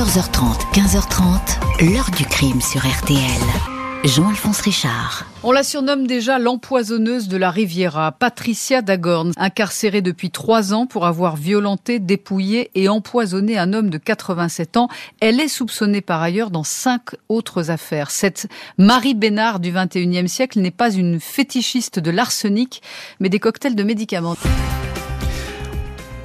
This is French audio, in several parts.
14h30, 15h30, l'heure du crime sur RTL. Jean-Alphonse Richard. On la surnomme déjà l'empoisonneuse de la Riviera, Patricia Dagorn, incarcérée depuis trois ans pour avoir violenté, dépouillé et empoisonné un homme de 87 ans. Elle est soupçonnée par ailleurs dans cinq autres affaires. Cette Marie Bénard du 21e siècle n'est pas une fétichiste de l'arsenic, mais des cocktails de médicaments.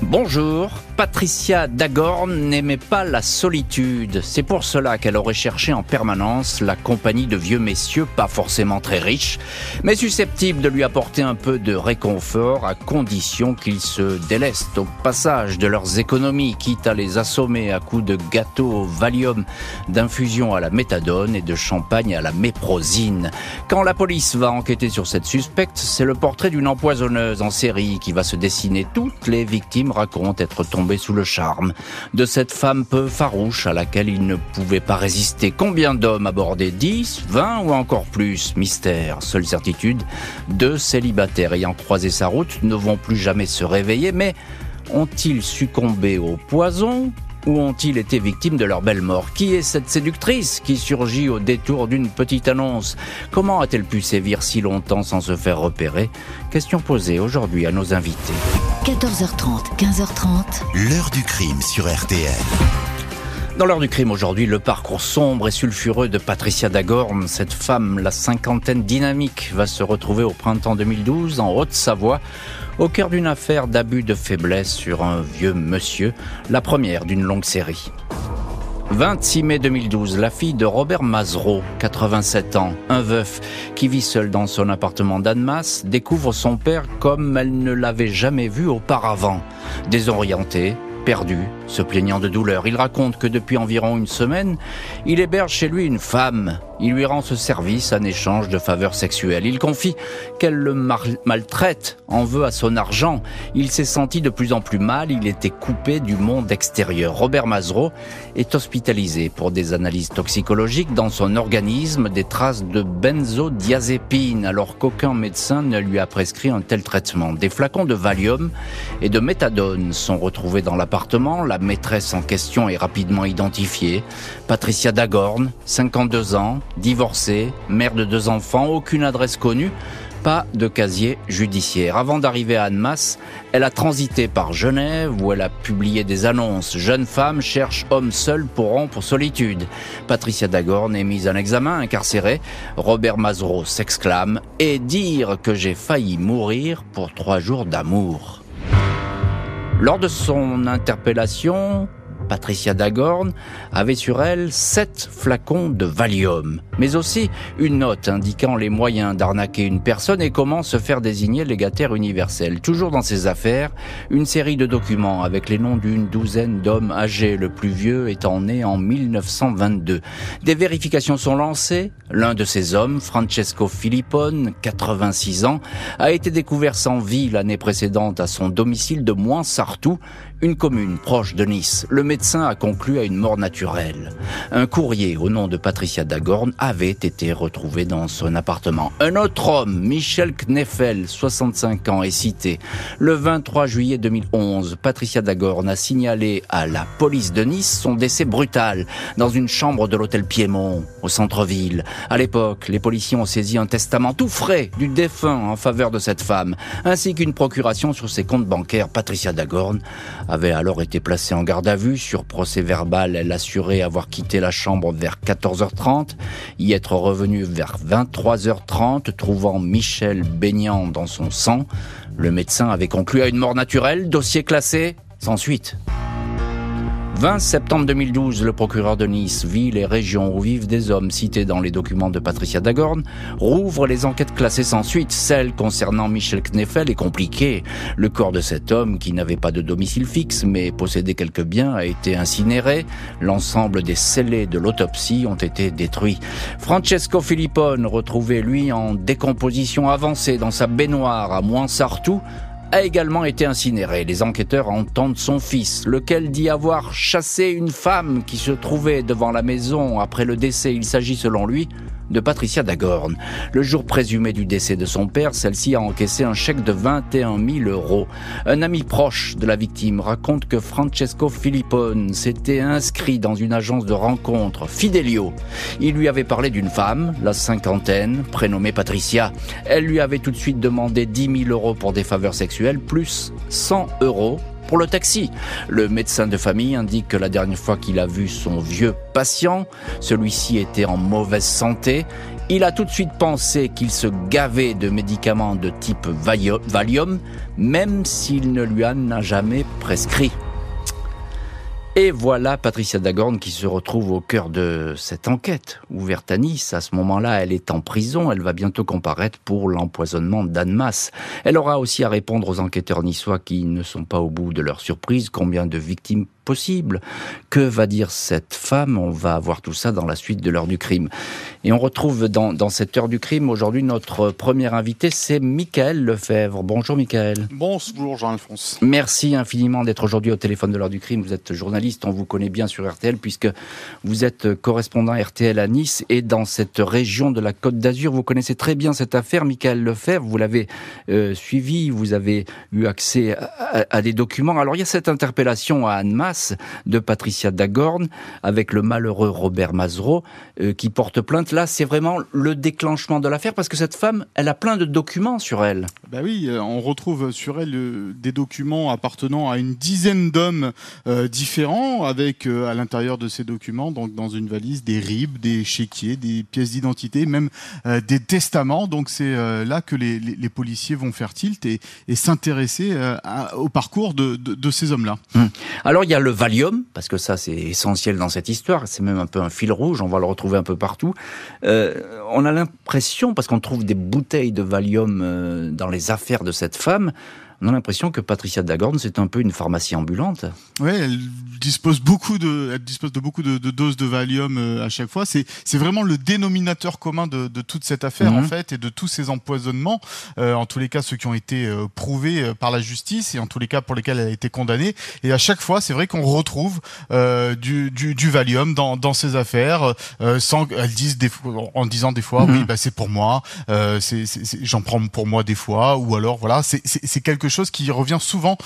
Bonjour, Patricia Dagorn n'aimait pas la solitude. C'est pour cela qu'elle aurait cherché en permanence la compagnie de vieux messieurs pas forcément très riches, mais susceptibles de lui apporter un peu de réconfort à condition qu'ils se délestent au passage de leurs économies, quitte à les assommer à coups de gâteaux au Valium, d'infusion à la méthadone et de champagne à la méprosine. Quand la police va enquêter sur cette suspecte, c'est le portrait d'une empoisonneuse en série qui va se dessiner. Toutes les victimes racontent être tombées sous le charme de cette femme peu farouche à laquelle il ne pouvait pas résister. Combien d'hommes abordés 10, 20 ou encore plus? Mystère. Seule certitude, deux célibataires ayant croisé sa route ne vont plus jamais se réveiller, mais ont-ils succombé au poison? Ou ont-ils été victimes de leur belle mort? Qui est cette séductrice qui surgit au détour d'une petite annonce? Comment a-t-elle pu sévir si longtemps sans se faire repérer? Question posée aujourd'hui à nos invités. 14h30, 15h30. L'heure du crime sur RTL. Dans l'heure du crime aujourd'hui, le parcours sombre et sulfureux de Patricia Dagorn, cette femme, la cinquantaine dynamique, va se retrouver au printemps 2012 en Haute-Savoie au cœur d'une affaire d'abus de faiblesse sur un vieux monsieur, la première d'une longue série. 26 mai 2012, la fille de Robert Mazereau, 87 ans, un veuf, qui vit seul dans son appartement d'Annemasse, découvre son père comme elle ne l'avait jamais vu auparavant. Désorientée, perdu, se plaignant de douleur. Il raconte que depuis environ une semaine, il héberge chez lui une femme. Il lui rend ce service en échange de faveurs sexuelles. Il confie qu'elle le maltraite, en veut à son argent. Il s'est senti de plus en plus mal, il était coupé du monde extérieur. Robert Mazereau est hospitalisé pour des analyses toxicologiques dans son organisme, des traces de benzodiazépine, alors qu'aucun médecin ne lui a prescrit un tel traitement. Des flacons de Valium et de méthadone sont retrouvés dans l'appartement. La maîtresse en question est rapidement identifiée. Patricia Dagorn, 52 ans, divorcée, mère de deux enfants, aucune adresse connue, pas de casier judiciaire. Avant d'arriver à Annemasse, elle a transité par Genève où elle a publié des annonces. Jeune femme cherche homme seul pour rompre solitude. Patricia Dagorn est mise en examen, incarcérée. Robert Mazereau s'exclame et dire que j'ai failli mourir pour trois jours d'amour. Lors de son interpellation, Patricia Dagorn, avait sur elle sept flacons de Valium, mais aussi une note indiquant les moyens d'arnaquer une personne et comment se faire désigner légataire universel. Toujours dans ses affaires, une série de documents avec les noms d'une douzaine d'hommes âgés, le plus vieux étant né en 1922. Des vérifications sont lancées. L'un de ces hommes, Francesco Filippone, 86 ans, a été découvert sans vie l'année précédente à son domicile de Moinsartou, une commune proche de Nice. Le médecin a conclu à une mort naturelle. Un courrier au nom de Patricia Dagorn avait été retrouvé dans son appartement. Un autre homme, Michel Kneffel, 65 ans, est cité. Le 23 juillet 2011, Patricia Dagorn a signalé à la police de Nice son décès brutal dans une chambre de l'hôtel Piémont, au centre-ville. À l'époque, les policiers ont saisi un testament tout frais du défunt en faveur de cette femme, ainsi qu'une procuration sur ses comptes bancaires. Patricia Dagorn avait alors été placée en garde à vue. Sur procès verbal, elle assurait avoir quitté la chambre vers 14h30, y être revenue vers 23h30, trouvant Michel baignant dans son sang. Le médecin avait conclu à une mort naturelle, dossier classé, sans suite. 20 septembre 2012, le procureur de Nice, ville et région où vivent des hommes cités dans les documents de Patricia Dagorn, rouvre les enquêtes classées sans suite. Celle concernant Michel Kneffel est compliquée. Le corps de cet homme, qui n'avait pas de domicile fixe mais possédait quelques biens, a été incinéré. L'ensemble des scellés de l'autopsie ont été détruits. Francesco Filippone, retrouvé lui en décomposition avancée dans sa baignoire à Moinsartou, a également été incinéré. Les enquêteurs entendent son fils, lequel dit avoir chassé une femme qui se trouvait devant la maison après le décès. Il s'agit selon lui de Patricia Dagorn. Le jour présumé du décès de son père, celle-ci a encaissé un chèque de 21 000 euros. Un ami proche de la victime raconte que Francesco Filippone s'était inscrit dans une agence de rencontres, Fidelio. Il lui avait parlé d'une femme, la cinquantaine, prénommée Patricia. Elle lui avait tout de suite demandé 10 000 euros pour des faveurs sexuelles, plus 100 euros pour le taxi. Le médecin de famille indique que la dernière fois qu'il a vu son vieux patient, celui-ci était en mauvaise santé. Il a tout de suite pensé qu'il se gavait de médicaments de type Valium, même s'il ne lui en a jamais prescrit. Et voilà Patricia Dagorn qui se retrouve au cœur de cette enquête ouverte à Nice. À ce moment-là, elle est en prison. Elle va bientôt comparaître pour l'empoisonnement d'Anne Elle aura aussi à répondre aux enquêteurs niçois qui ne sont pas au bout de leur surprise. Combien de victimes possible. Que va dire cette femme? On va voir tout ça dans la suite de l'heure du crime. Et on retrouve dans, dans cette heure du crime aujourd'hui notre premier invité, c'est Michael Lefebvre. Bonjour Michael. Bonjour Jean-Alphonse. Merci infiniment d'être aujourd'hui au téléphone de l'heure du crime. Vous êtes journaliste, on vous connaît bien sur RTL puisque vous êtes correspondant RTL à Nice et dans cette région de la Côte d'Azur. Vous connaissez très bien cette affaire, Michael Lefebvre. Vous l'avez euh, suivi, vous avez eu accès à, à, des documents. Alors il y a cette interpellation à Annemasse de Patricia Dagorn avec le malheureux Robert Mazereau euh, qui porte plainte. Là, c'est vraiment le déclenchement de l'affaire parce que cette femme, elle a plein de documents sur elle. Ben oui, euh, on retrouve sur elle euh, des documents appartenant à une dizaine d'hommes différents avec à l'intérieur de ces documents, donc dans une valise, des ribes, des chéquiers, des pièces d'identité, même des testaments. Donc c'est là que les, policiers vont faire tilt et, s'intéresser au parcours de, ces hommes-là. Hum. Alors il y a le Valium, parce que ça c'est essentiel dans cette histoire, c'est même un peu un fil rouge, on va le retrouver un peu partout. Euh, on a l'impression, parce qu'on trouve des bouteilles de Valium euh, dans les affaires de cette femme, on a l'impression que Patricia Dagorn, c'est un peu une pharmacie ambulante. Oui, elle dispose beaucoup de, elle dispose de beaucoup de, doses de Valium euh, à chaque fois. C'est, c'est vraiment le dénominateur commun de, de toute cette affaire en mhm. fait et de tous ces empoisonnements. Euh, en tous les cas, ceux qui ont été euh, prouvés par la justice et en tous les cas pour lesquels elle a été condamnée. Et à chaque fois, c'est vrai qu'on retrouve du, du, du, Valium dans, dans ces affaires, sans elles disent des, en disant des fois, oui, mhm. bah c'est pour moi, c'est, c'est, j'en prends pour moi des fois, ou alors voilà, c'est quelque chose qui revient souvent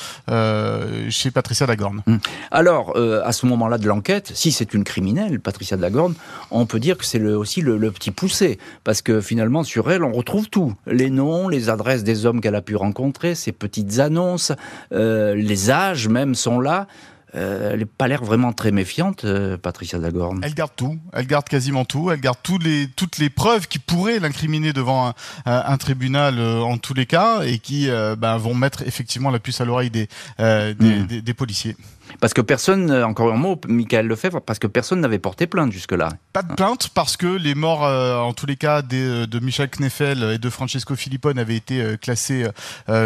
chez Patricia Dagorn. Mhm. Alors euh, à ce moment-là de l'enquête, si c'est une criminelle, Patricia Dagorn, on peut dire que c'est aussi le, petit poussé, parce que finalement sur elle, on retrouve tout les noms, les adresses des hommes qu'elle a pu rencontrer, ses petites annonces, euh, les âges même sont là. Euh, elle n'a pas l'air vraiment très méfiante, Patricia Dagorn. Elle garde tout, elle garde quasiment tout, elle garde les, toutes les preuves qui pourraient l'incriminer devant un, tribunal en tous les cas et qui ben, vont mettre effectivement la puce à l'oreille des, hmm. des policiers. Parce que personne, euh, encore un mot, Michael Lefebvre, parce que personne n'avait porté plainte jusque-là. Pas de plainte parce que les morts, euh, en tous les cas, euh, de Michel Kneffel et de Francesco Filippone avaient été classés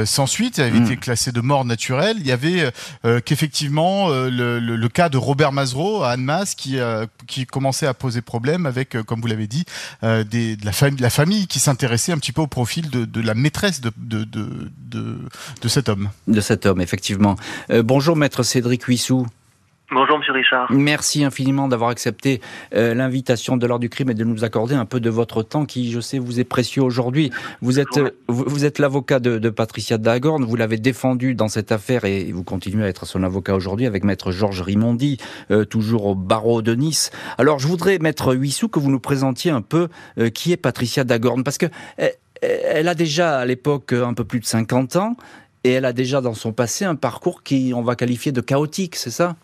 sans suite, avaient hmm. été classés de mort naturelle. Il y avait qu'effectivement le, cas de Robert Mazereau à Annemasse qui, qui commençait à poser problème avec, comme vous l'avez dit, des, de, la famille, la famille qui s'intéressait un petit peu au profil de, de la maîtresse de, de, de, de, cet homme. De cet homme, effectivement. bonjour, maître Cédric Bonjour Monsieur Richard. Merci infiniment d'avoir accepté euh, l'invitation de l'heure du crime et de nous accorder un peu de votre temps qui, je sais, vous est précieux aujourd'hui. Vous êtes, vous, êtes l'avocat de, Patricia Dagorn, vous l'avez défendu dans cette affaire et vous continuez à être son avocat aujourd'hui avec maître Georges Rimondi, euh, toujours au barreau de Nice. Alors je voudrais, maître Huissou, que vous nous présentiez un peu euh, qui est Patricia Dagorn parce que elle a déjà à l'époque un peu plus de 50 ans et elle a déjà dans son passé un parcours qui, on va qualifier de chaotique, c'est ça?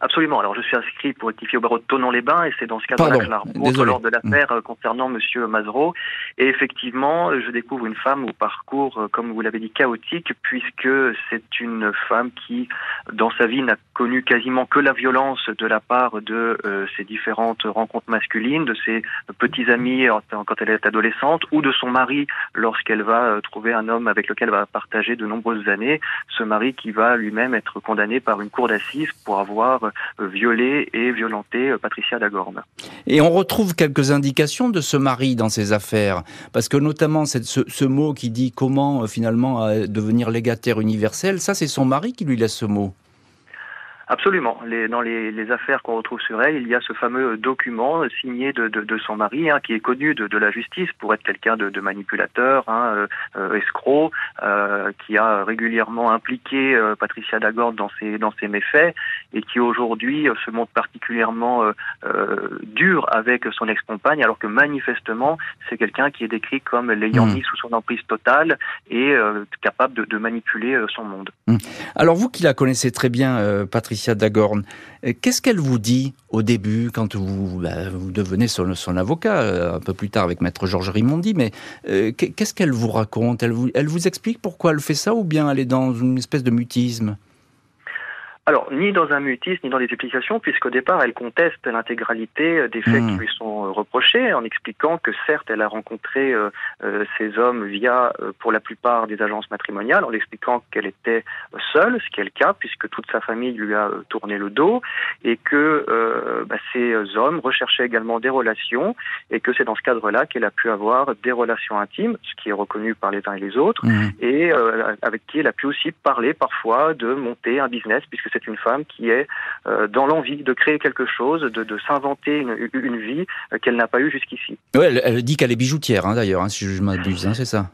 Absolument. Alors, je suis inscrit pour rectifier au barreau de Tonon-les-Bains et c'est dans ce cadre-là que lors de l'affaire euh, concernant Monsieur Mazereau. Et effectivement, je découvre une femme au parcours, euh, comme vous l'avez dit, chaotique, puisque c'est une femme qui, dans sa vie, n'a connu quasiment que la violence de la part de euh, ses différentes rencontres masculines, de ses petits amis quand elle est adolescente, ou de son mari lorsqu'elle va trouver un homme avec lequel elle va partager de nombreuses années. Ce mari qui va lui-même être condamné par une cour d'assises pour avoir euh, violé et violenté euh, Patricia Dagorn. Et on retrouve quelques indications de ce mari dans ces affaires, parce que notamment ce, ce, mot qui dit comment euh, finalement devenir légataire universel, ça c'est son mari qui lui laisse ce mot. Absolument. Les, dans les, les affaires qu'on retrouve sur elle, il y a ce fameux document signé de, de, de son mari, hein, qui est connu de, de, la justice pour être quelqu'un de, de, manipulateur, hein, euh, euh escroc, euh, qui a régulièrement impliqué euh, Patricia Dagord dans ses, dans ses méfaits et qui aujourd'hui euh, se montre particulièrement dur avec son ex-compagne, alors que manifestement, c'est quelqu'un qui est décrit comme l'ayant mmh. mis sous son emprise totale et capable de, de manipuler son monde. Mmh. Alors vous qui la connaissez très bien, Patricia, Dagorn. Euh, qu'est-ce qu'elle vous dit au début, quand vous, bah, vous devenez son, avocat, euh, un peu plus tard avec Maître Georges Rimondi, mais euh, qu'est-ce qu'elle vous raconte? Elle vous, elle vous explique pourquoi elle fait ça ou bien elle est dans une espèce de mutisme? Alors, ni dans un mutisme, ni dans des explications, puisqu'au départ, elle conteste l'intégralité euh, des faits qui mmh. lui sont euh, reprochés, en expliquant que certes, elle a rencontré euh, ces hommes via, pour la plupart, des agences matrimoniales, en expliquant qu'elle était seule, ce qui est le cas, puisque toute sa famille lui a tourné le dos, et que bah, ces hommes recherchaient également des relations, et que c'est dans ce cadre-là qu'elle a pu avoir des relations intimes, ce qui est reconnu par les uns et les autres, mmh. et avec qui elle a pu aussi parler parfois de monter un business, puisque c'est une femme qui est euh, dans l'envie de créer quelque chose, de, s'inventer une, vie euh, qu'elle n'a pas eue jusqu'ici. Oui, elle, dit qu'elle est bijoutière, hein, d'ailleurs, hein, si je m'abuse, hein, c'est ça.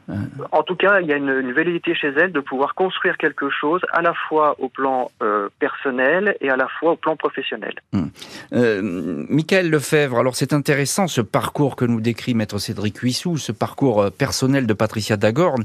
En tout cas, il y a une, une, velléité chez elle de pouvoir construire quelque chose à la fois au plan euh, personnel et à la fois au plan professionnel. Hum. Michael Lefebvre, alors c'est intéressant ce parcours que nous décrit Maître Cédric Huissou, ce parcours personnel de Patricia Dagorn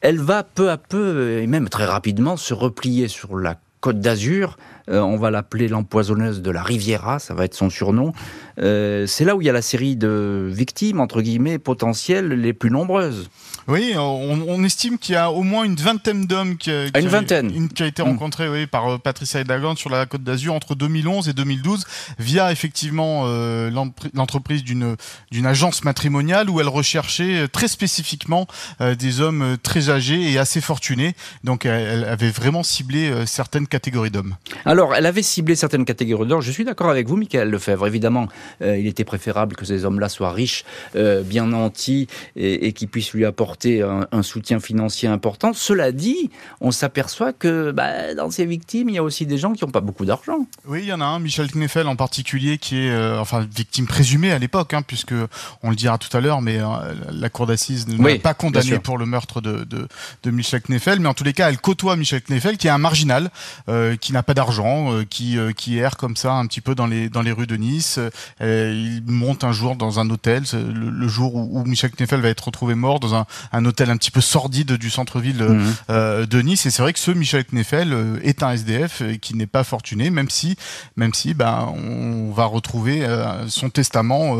elle va peu à peu, et même très rapidement, se replier sur la Côte d'Azur. Euh, on va l'appeler l'empoisonneuse de la Riviera, ça va être son surnom. Euh, c'est là où il y a la série de victimes, entre guillemets, potentielles les plus nombreuses. Oui, on, estime qu'il y a au moins une vingtaine d'hommes qui, qui, ah, une vingtaine. qui a été rencontrés oui, par euh, Patricia Edagan sur la Côte d'Azur entre 2011 et 2012 via effectivement euh, l'entreprise d'une d'une agence matrimoniale où elle recherchait très spécifiquement des hommes très âgés et assez fortunés. Donc elle avait vraiment ciblé certaines catégories d'hommes. Alors, elle avait ciblé certaines catégories d'hommes. Je suis d'accord avec vous, Michael Lefebvre. Évidemment, il était préférable que ces hommes-là soient riches, bien nantis et, et qui puissent lui apporter un, soutien financier important. Cela dit, on s'aperçoit que bah, dans ces victimes, il y a aussi des gens qui n'ont pas beaucoup d'argent. Oui, il y en a un, Michel Kneffel en particulier, qui est euh, enfin victime présumée à l'époque, hein, puisque on le dira tout à l'heure, mais euh, la cour d'assises ne l'a pas condamné pour le meurtre de, de, Michel Kneffel. Mais en tous les cas, elle côtoie Michel Kneffel, qui est un marginal, euh, qui n'a pas d'argent, qui, qui erre comme ça un petit peu dans les, dans les rues de Nice. il monte un jour dans un hôtel, le, jour où, où Michel Kneffel va être retrouvé mort dans un, un hôtel un petit peu sordide du centre-ville mhm. euh, de Nice. Et c'est vrai que ce Michel Kneffel euh, est un SDF euh, qui n'est pas fortuné, même si, même si, ben, on va retrouver son testament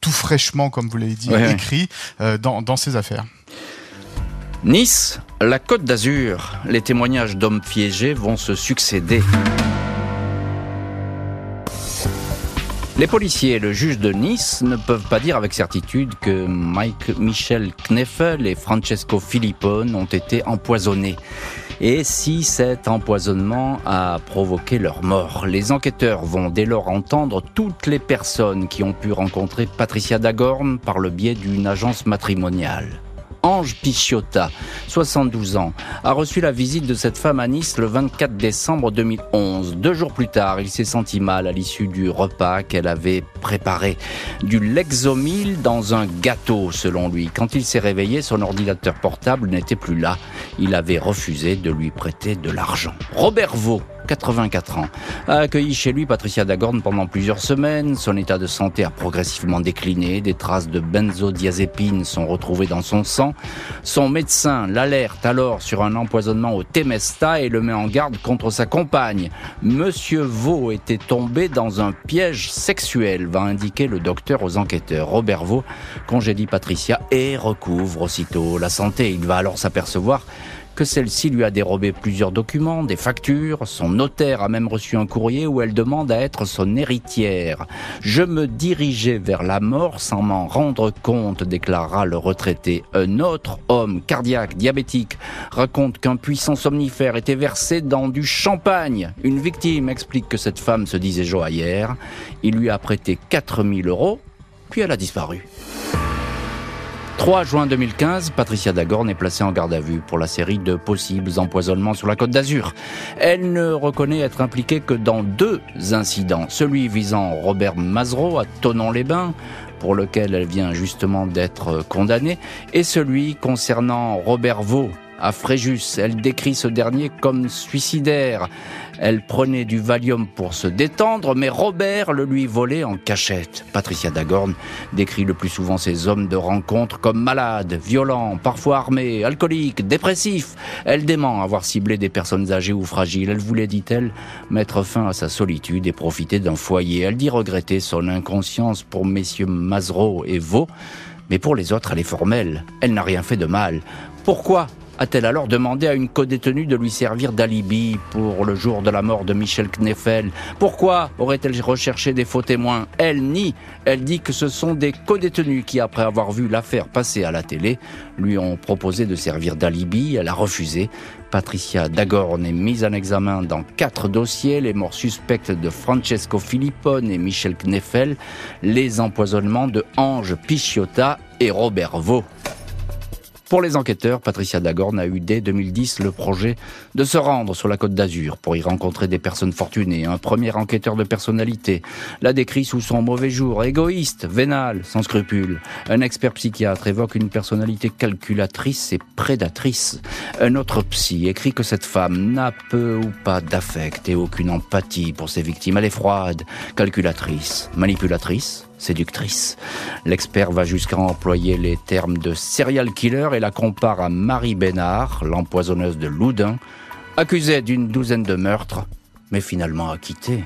tout fraîchement, comme vous l'avez dit, écrit dans, dans ses affaires. Nice, la Côte d'Azur, les témoignages d'hommes piégés vont se succéder. Les policiers et le juge de Nice ne peuvent pas dire avec certitude que Mike Michel Kneffel et Francesco Filippone ont été empoisonnés. Et si cet empoisonnement a provoqué leur mort, les enquêteurs vont dès lors entendre toutes les personnes qui ont pu rencontrer Patricia Dagorn par le biais d'une agence matrimoniale. Ange Pichiotta, 72 ans, a reçu la visite de cette femme à Nice le 24 décembre 2011. Deux jours plus tard, il s'est senti mal à l'issue du repas qu'elle avait préparé. Du Lexomil dans un gâteau, selon lui. Quand il s'est réveillé, son ordinateur portable n'était plus là. Il avait refusé de lui prêter de l'argent. Robert Vaux, 84 ans, a accueilli chez lui Patricia Dagorn pendant plusieurs semaines. Son état de santé a progressivement décliné. Des traces de benzodiazépine sont retrouvées dans son sang. Son médecin l'alerte alors sur un empoisonnement au Temesta et le met en garde contre sa compagne. Monsieur Vaux était tombé dans un piège sexuel, va indiquer le docteur aux enquêteurs. Robert Vaux congédie Patricia et recouvre aussitôt la santé. Il va alors s'apercevoir que celle-ci lui a dérobé plusieurs documents, des factures, son notaire a même reçu un courrier où elle demande à être son héritière. Je me dirigeais vers la mort sans m'en rendre compte, déclara le retraité. Un autre homme cardiaque, diabétique, raconte qu'un puissant somnifère était versé dans du champagne. Une victime explique que cette femme se disait joaillère. Il lui a prêté 4000 euros, puis elle a disparu. 3 juin 2015, Patricia Dagorn est placée en garde à vue pour la série de possibles empoisonnements sur la côte d'Azur. Elle ne reconnaît être impliquée que dans deux incidents. Celui visant Robert Mazereau à Tonon-les-Bains, pour lequel elle vient justement d'être condamnée, et celui concernant Robert Vaux, à Fréjus. Elle décrit ce dernier comme suicidaire. Elle prenait du Valium pour se détendre, mais Robert le lui volait en cachette. Patricia Dagorn décrit le plus souvent ces hommes de rencontre comme malades, violents, parfois armés, alcooliques, dépressifs. Elle dément avoir ciblé des personnes âgées ou fragiles. Elle voulait, dit-elle, mettre fin à sa solitude et profiter d'un foyer. Elle dit regretter son inconscience pour messieurs Mazereau et Vaux, mais pour les autres, elle est formelle. Elle n'a rien fait de mal. Pourquoi a-t-elle alors demandé à une codétenue de lui servir d'alibi pour le jour de la mort de Michel Kneffel Pourquoi aurait-elle recherché des faux témoins? Elle nie. Elle dit que ce sont des codétenus qui, après avoir vu l'affaire passer à la télé, lui ont proposé de servir d'alibi. Elle a refusé. Patricia Dagorn est mise en examen dans quatre dossiers, les morts suspectes de Francesco Filippone et Michel Kneffel, les empoisonnements de Ange Pichiotta et Robert Vaux. Pour les enquêteurs, Patricia Dagorn a eu dès 2010 le projet de se rendre sur la côte d'Azur pour y rencontrer des personnes fortunées. Un premier enquêteur de personnalité l'a décrit sous son mauvais jour, égoïste, vénal, sans scrupules. Un expert psychiatre évoque une personnalité calculatrice et prédatrice. Un autre psy écrit que cette femme n'a peu ou pas d'affect et aucune empathie pour ses victimes. Elle est froide, calculatrice, manipulatrice, séductrice. L'expert va jusqu'à employer les termes de serial killer et la compare à Marie Bénard, l'empoisonneuse de Loudun, accusée d'une douzaine de meurtres, mais finalement acquittée.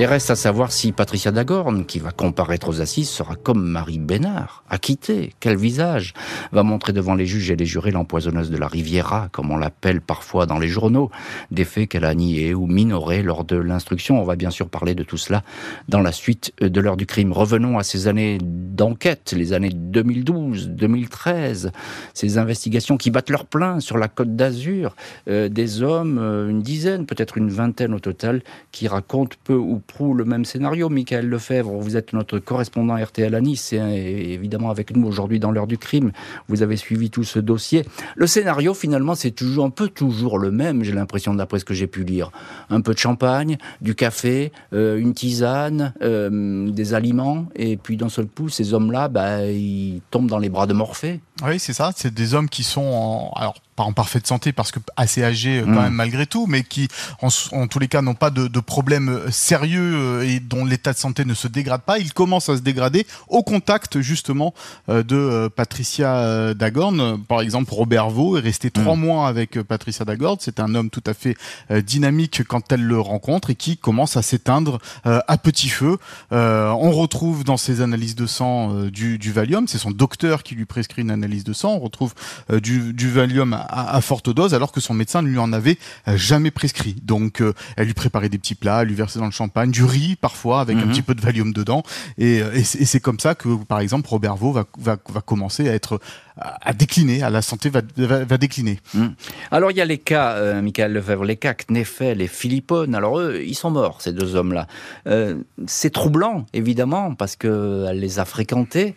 Et reste à savoir si Patricia Dagorn, qui va comparaître aux assises, sera comme Marie Bénard, acquittée. Quel visage va montrer devant les juges et les jurés l'empoisonneuse de la Riviera, comme on l'appelle parfois dans les journaux, des faits qu'elle a niés ou minorés lors de l'instruction. On va bien sûr parler de tout cela dans la suite de l'heure du crime. Revenons à ces années d'enquête, les années 2012, 2013, ces investigations qui battent leur plein sur la Côte d'Azur, euh, des hommes, euh, une dizaine, peut-être une vingtaine au total, qui racontent peu ou le même scénario. Michael Lefebvre, vous êtes notre correspondant RTL à Nice et évidemment avec nous aujourd'hui dans l'heure du crime. Vous avez suivi tout ce dossier. Le scénario, finalement, c'est toujours un peu toujours le même, j'ai l'impression, d'après ce que j'ai pu lire. Un peu de champagne, du café, euh, une tisane, euh, des aliments, et puis d'un seul coup, ces hommes-là, bah, ils tombent dans les bras de Morphée. Oui, c'est ça. C'est des hommes qui sont en, alors pas en parfaite santé parce que assez âgés euh, quand mm. même malgré tout, mais qui en, tous les cas n'ont pas de, de problèmes euh, sérieux euh, et dont l'état de santé ne se dégrade pas. Ils commencent à se dégrader au contact justement de Patricia Dagorn. Par exemple, Robert Vaux est resté trois mm. mois avec Patricia Dagorn. C'est un homme tout à fait dynamique quand elle le rencontre et qui commence à s'éteindre à petit feu. on retrouve dans ses analyses de sang du, du Valium. C'est son docteur qui lui prescrit une analyse de sang. On retrouve du, du Valium à, forte dose, alors que son médecin ne lui en avait euh, jamais prescrit. Donc, euh, elle lui préparait des petits plats, elle lui versait dans le champagne, du riz parfois avec un mhm. petit peu de Valium dedans. Et, euh, et c'est comme ça que, par exemple, Robert Vaux va, va, va commencer à être à décliner, à la santé va, va, décliner. Mhm. Alors il y a les cas, euh, Michael Lefebvre, les cas Kneffel et Philippone. Alors eux, ils sont morts, ces deux hommes-là. Euh, c'est troublant, évidemment, parce qu'elle les a fréquentés.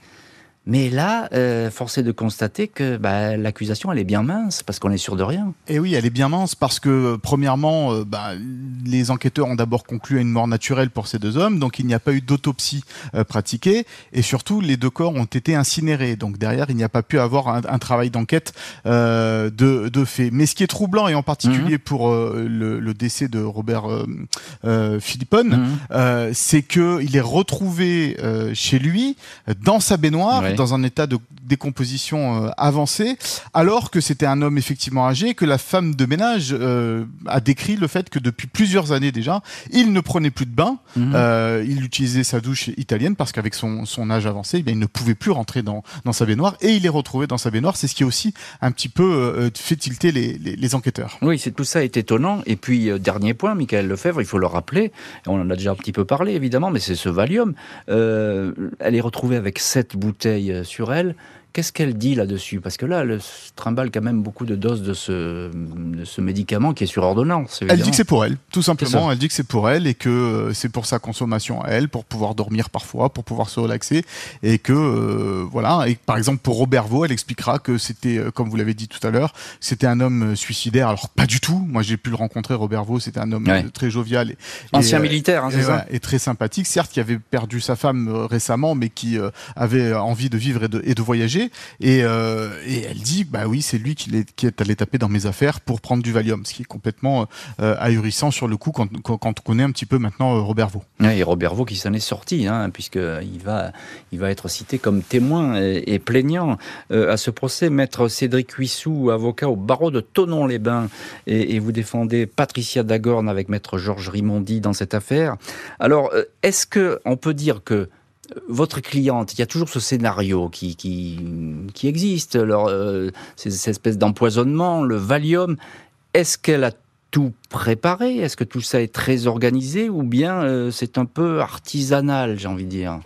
Mais là, euh, force est de constater que bah, l'accusation, elle est bien mince, parce qu'on est sûr de rien. Et oui, elle est bien mince, parce que, premièrement, euh, bah, les enquêteurs ont d'abord conclu à une mort naturelle pour ces deux hommes, donc il n'y a pas eu d'autopsie euh, pratiquée, et surtout, les deux corps ont été incinérés. Donc derrière, il n'y a pas pu avoir un, un travail d'enquête euh, de, de, fait. Mais ce qui est troublant, et en particulier mhm. pour euh, le, le, décès de Robert Philippone, mhm. c'est qu'il est retrouvé chez lui, dans sa baignoire, dans un état de décomposition euh, avancée, alors que c'était un homme effectivement âgé, que la femme de ménage euh, a décrit le fait que depuis plusieurs années déjà, il ne prenait plus de bain, mhm. euh, il utilisait sa douche italienne parce qu'avec son, son âge avancé, eh bien, il ne pouvait plus rentrer dans, dans sa baignoire et il est retrouvé dans sa baignoire. C'est ce qui a aussi un petit peu fait tilter les, les, les enquêteurs. Oui, c'est tout ça est étonnant. Et puis dernier point, Michael Lefebvre, il faut le rappeler, on en a déjà un petit peu parlé évidemment, mais c'est ce Valium. elle est retrouvée avec sept bouteilles sur elle Qu'est-ce qu'elle dit là-dessus? Parce que là, elle trimballe quand même beaucoup de doses de ce, ce médicament qui est sur ordonnance. Elle dit que c'est pour elle, tout simplement. Elle dit que c'est pour elle et que euh, c'est pour sa consommation à elle, pour pouvoir dormir parfois, pour pouvoir se relaxer. Et que, euh, voilà. Et par exemple, pour Robert Vaux, elle expliquera que c'était, euh, comme vous l'avez dit tout à l'heure, c'était un homme suicidaire. Alors, pas du tout. Moi, j'ai pu le rencontrer, Robert Vaux. C'était un homme très jovial. Et, Ancien militaire, hein, c'est ça? Et très sympathique. Certes, qui avait perdu sa femme récemment, mais qui avait envie de vivre et de, et de voyager. Et, euh, et, elle dit, bah oui, c'est lui qui est, allé taper dans mes affaires pour prendre du Valium, ce qui est complètement euh, ahurissant sur le coup quand, on connaît un petit peu maintenant euh, Robert Vaux. et Robert Vaux qui s'en est sorti, hein, puisqu'il va, il va être cité comme témoin et, plaignant à ce procès. Maître Cédric Huissou, avocat au barreau de Tonon-les-Bains, et, et, vous défendez Patricia Dagorn avec Maître Georges Rimondi dans cette affaire. Alors, est-ce que on peut dire que votre cliente, il y a toujours ce scénario qui, qui, existe, alors, euh, ces, espèces d'empoisonnement, le Valium. Est-ce qu'elle a tout préparé? Est-ce que tout ça est très organisé ou bien euh, c'est un peu artisanal, j'ai envie de dire?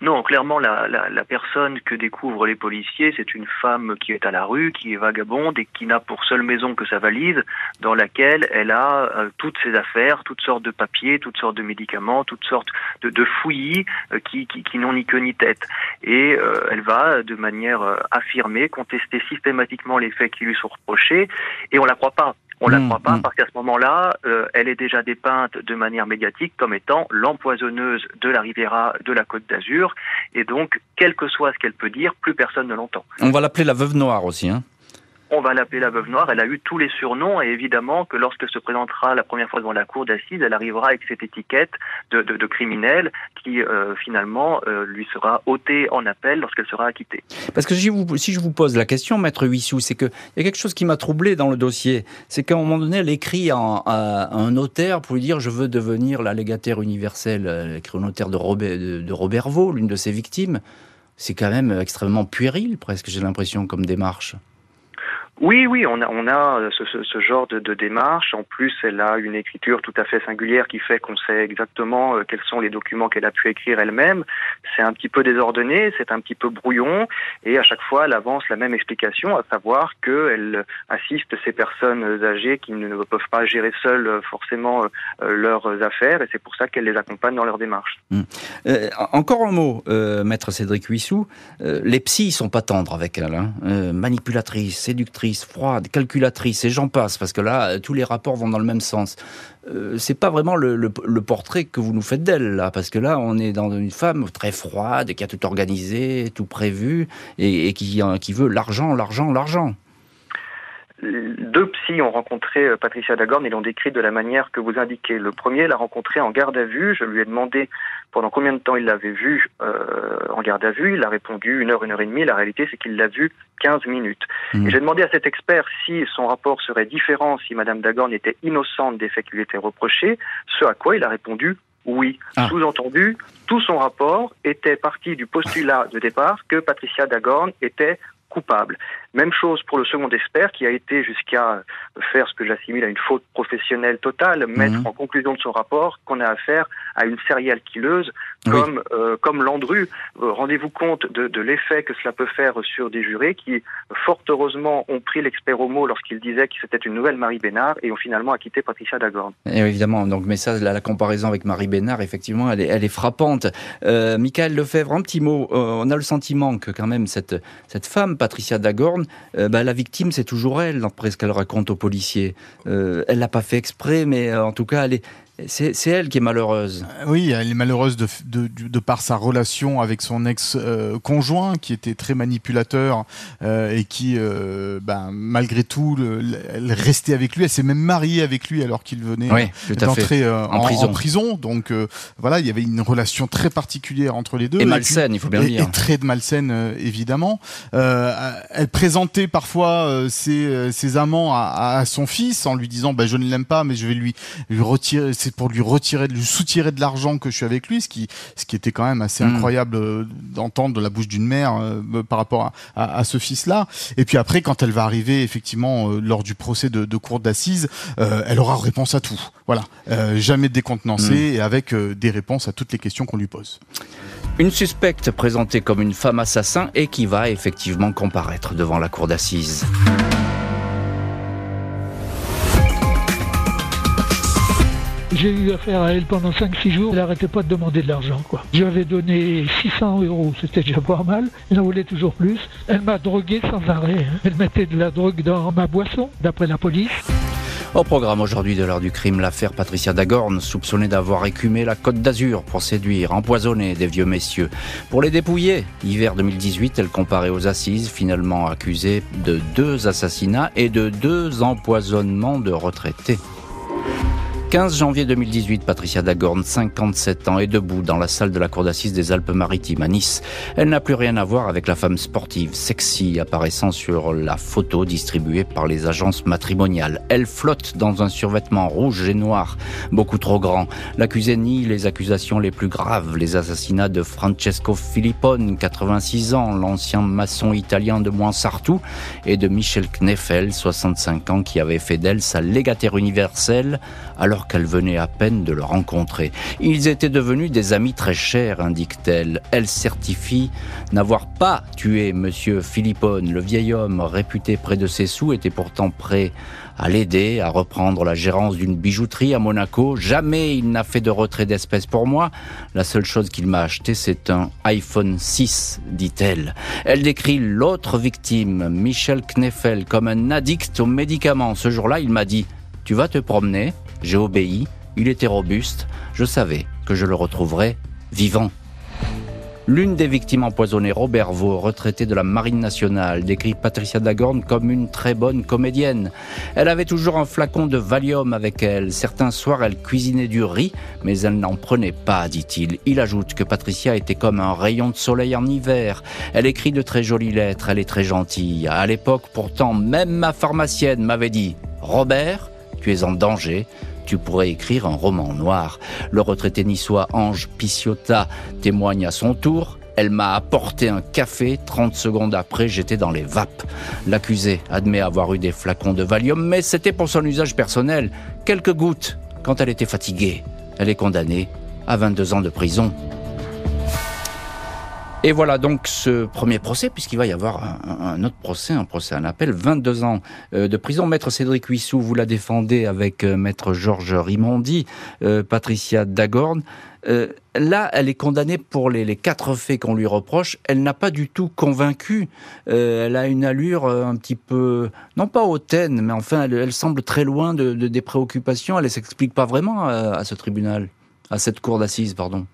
Non, clairement, la, la, personne que découvrent les policiers, c'est une femme qui est à la rue, qui est vagabonde et qui n'a pour seule maison que sa valise, dans laquelle elle a euh, toutes ses affaires, toutes sortes de papiers, toutes sortes de médicaments, toutes sortes de, de fouillis euh, qui n'ont ni queue ni tête. Et euh, elle va, de manière affirmée, contester systématiquement les faits qui lui sont reprochés, et on la croit pas. On la mmh, croit pas mmh. parce qu'à ce moment-là, euh, elle est déjà dépeinte de manière médiatique comme étant l'empoisonneuse de la Riviera de la Côte d'Azur. Et donc, quel que soit ce qu'elle peut dire, plus personne ne l'entend. On va l'appeler la veuve noire aussi. Hein on va l'appeler la veuve noire. Elle a eu tous les surnoms et évidemment que lorsqu'elle se présentera la première fois devant la cour d'assises, elle arrivera avec cette étiquette de, criminel qui euh, finalement euh, lui sera ôtée en appel lorsqu'elle sera acquittée. Parce que si, je vous pose la question, maître Huissou, c'est qu'il y a quelque chose qui m'a troublé dans le dossier. C'est qu'à un moment donné, elle écrit à, un notaire pour lui dire je veux devenir l'allégataire universel, elle écrit au notaire de Robert, de, de Robert Vaux, l'une de ses victimes. C'est quand même extrêmement puéril, presque, j'ai l'impression, comme démarche. Oui, oui, on a, euh, ce, genre de, démarche. En plus, elle a une écriture tout à fait singulière qui fait qu'on sait exactement euh, quels sont les documents qu'elle a pu écrire elle-même. C'est un petit peu désordonné, c'est un petit peu brouillon, et à chaque fois, elle avance la même explication, à savoir qu'elle assiste ces personnes âgées qui ne peuvent pas gérer seules euh, forcément leurs affaires, et c'est pour ça qu'elle les accompagne dans leur démarche. Mmh. Encore un mot, maître Cédric Huissou. les psys sont pas tendres avec elle, hein. manipulatrice, séductrice froide, calculatrice, et j'en passe, parce que là, tous les rapports vont dans le même sens. Euh, c'est pas vraiment le, portrait que vous nous faites d'elle, là, parce que là, on est dans une femme très froide, qui a tout organisé, tout prévu, et, qui, qui veut l'argent, l'argent, l'argent. Deux psys ont rencontré euh, Patricia Dagorn et l'ont décrit de la manière que vous indiquez. Le premier l'a rencontré en garde à vue. Je lui ai demandé pendant combien de temps il l'avait vu euh, en garde à vue. Il a répondu une heure, une heure et demie. La réalité, c'est qu'il l'a vu 15 minutes. Mmh. Et j'ai demandé à cet expert si son rapport serait différent si Madame Dagorn était innocente des faits qui lui étaient reprochés, ce à quoi il a répondu oui. Ah. Sous-entendu, tout son rapport était parti du postulat de départ que Patricia Dagorn était coupable. Même chose pour le second expert qui a été jusqu'à faire ce que j'assimile à une faute professionnelle totale, mettre mhm. en conclusion de son rapport qu'on a affaire à une serial killeuse comme, euh, comme Landru. Euh, rendez-vous compte de, de l'effet que cela peut faire sur des jurés qui, fort heureusement, ont pris l'expert au mot lorsqu'il disait que c'était une nouvelle Marie Bénard et ont finalement acquitté Patricia Dagorn. Et évidemment, donc, mais ça, la, comparaison avec Marie Bénard, effectivement, elle est, elle est frappante. Euh, Michael Lefebvre, un petit mot. Euh, on a le sentiment que quand même cette, cette femme, Patricia Euh, bah, la victime, c'est toujours elle, d'après ce qu'elle raconte aux policiers. Euh, elle l'a pas fait exprès, mais euh, en tout cas, elle est, c'est elle qui est malheureuse. Euh, oui, elle est malheureuse de, de, de par sa relation avec son ex-conjoint, qui était très manipulateur euh, et qui, euh, ben, malgré tout, le, elle restait avec lui. Elle s'est même mariée avec lui alors qu'il venait d'entrer en, en, prison. en, prison. Donc voilà, il y avait une relation très particulière entre les deux. Et malsaine, il faut bien le dire. Et très malsaine, évidemment. elle présentait parfois ses, ses amants à, à, son fils en lui disant bah, Je ne l'aime pas, mais je vais lui, lui retirer c'est pour lui retirer, lui soutirer de l'argent que je suis avec lui, ce qui, ce qui était quand même assez mm. incroyable euh, d'entendre de la bouche d'une mère euh, par rapport à, à, ce fils-là. Et puis après, quand elle va arriver effectivement euh, lors du procès de, de cour d'assises, elle aura réponse à tout. Voilà, jamais décontenancée mm. et avec des réponses à toutes les questions qu'on lui pose. Une suspecte présentée comme une femme assassin et qui va effectivement comparaître devant la cour d'assises. J'ai eu affaire à elle pendant 5-6 jours. Elle n'arrêtait pas de demander de l'argent. quoi. Je lui avais donné 600 euros, c'était déjà pas mal. Elle en voulait toujours plus. Elle m'a drogué sans arrêt. Hein. Elle mettait de la drogue dans ma boisson, d'après la police. Au programme aujourd'hui de l'heure du crime, l'affaire Patricia Dagorn, soupçonnée d'avoir écumé la Côte d'Azur pour séduire, empoisonner des vieux messieurs. Pour les dépouiller, hiver 2018, elle comparait aux assises, finalement accusée de deux assassinats et de deux empoisonnements de retraités. 15 janvier 2018, Patricia Dagorn, 57 ans, est debout dans la salle de la cour d'assises des Alpes-Maritimes à Nice. Elle n'a plus rien à voir avec la femme sportive sexy apparaissant sur la photo distribuée par les agences matrimoniales. Elle flotte dans un survêtement rouge et noir, beaucoup trop grand. L'accusé nie les accusations les plus graves, les assassinats de Francesco Filippone, 86 ans, l'ancien maçon italien de Moinsartou, et de Michel Kneffel, 65 ans, qui avait fait d'elle sa légataire universelle alors qu'elle venait à peine de le rencontrer. Ils étaient devenus des amis très chers, indique-t-elle. Elle certifie n'avoir pas tué Monsieur Philippone. Le vieil homme, réputé près de ses sous, était pourtant prêt à l'aider à reprendre la gérance d'une bijouterie à Monaco. Jamais il n'a fait de retrait d'espèces pour moi. La seule chose qu'il m'a acheté, c'est un iPhone 6, dit-elle. Elle décrit l'autre victime, Michel Kneffel, comme un addict aux médicaments. Ce jour-là, il m'a dit, tu vas te promener j'ai obéi, il était robuste, je savais que je le retrouverais vivant. L'une des victimes empoisonnées, Robert Vaux, retraité de la Marine nationale, décrit Patricia Dagorn comme une très bonne comédienne. Elle avait toujours un flacon de Valium avec elle. Certains soirs, elle cuisinait du riz, mais elle n'en prenait pas, dit-il. Il ajoute que Patricia était comme un rayon de soleil en hiver. Elle écrit de très jolies lettres, elle est très gentille. À l'époque, pourtant, même ma pharmacienne m'avait dit Robert, tu es en danger tu pourrais écrire un roman noir. Le retraité niçois Ange Piciota témoigne à son tour. Elle m'a apporté un café, 30 secondes après, j'étais dans les vapes. L'accusé admet avoir eu des flacons de Valium, mais c'était pour son usage personnel. Quelques gouttes, quand elle était fatiguée. Elle est condamnée à 22 ans de prison. Et voilà donc ce premier procès, puisqu'il va y avoir un, autre procès, un procès à appel, 22 ans euh, de prison. Maître Cédric Huissou, vous la défendez avec euh, Maître Georges Rimondi, euh, Patricia Dagorn. là, elle est condamnée pour les, quatre faits qu'on lui reproche. Elle n'a pas du tout convaincu. elle a une allure un petit peu, non pas hautaine, mais enfin, elle, semble très loin de, des préoccupations. Elle ne s'explique pas vraiment à ce tribunal, à cette cour d'assises, pardon.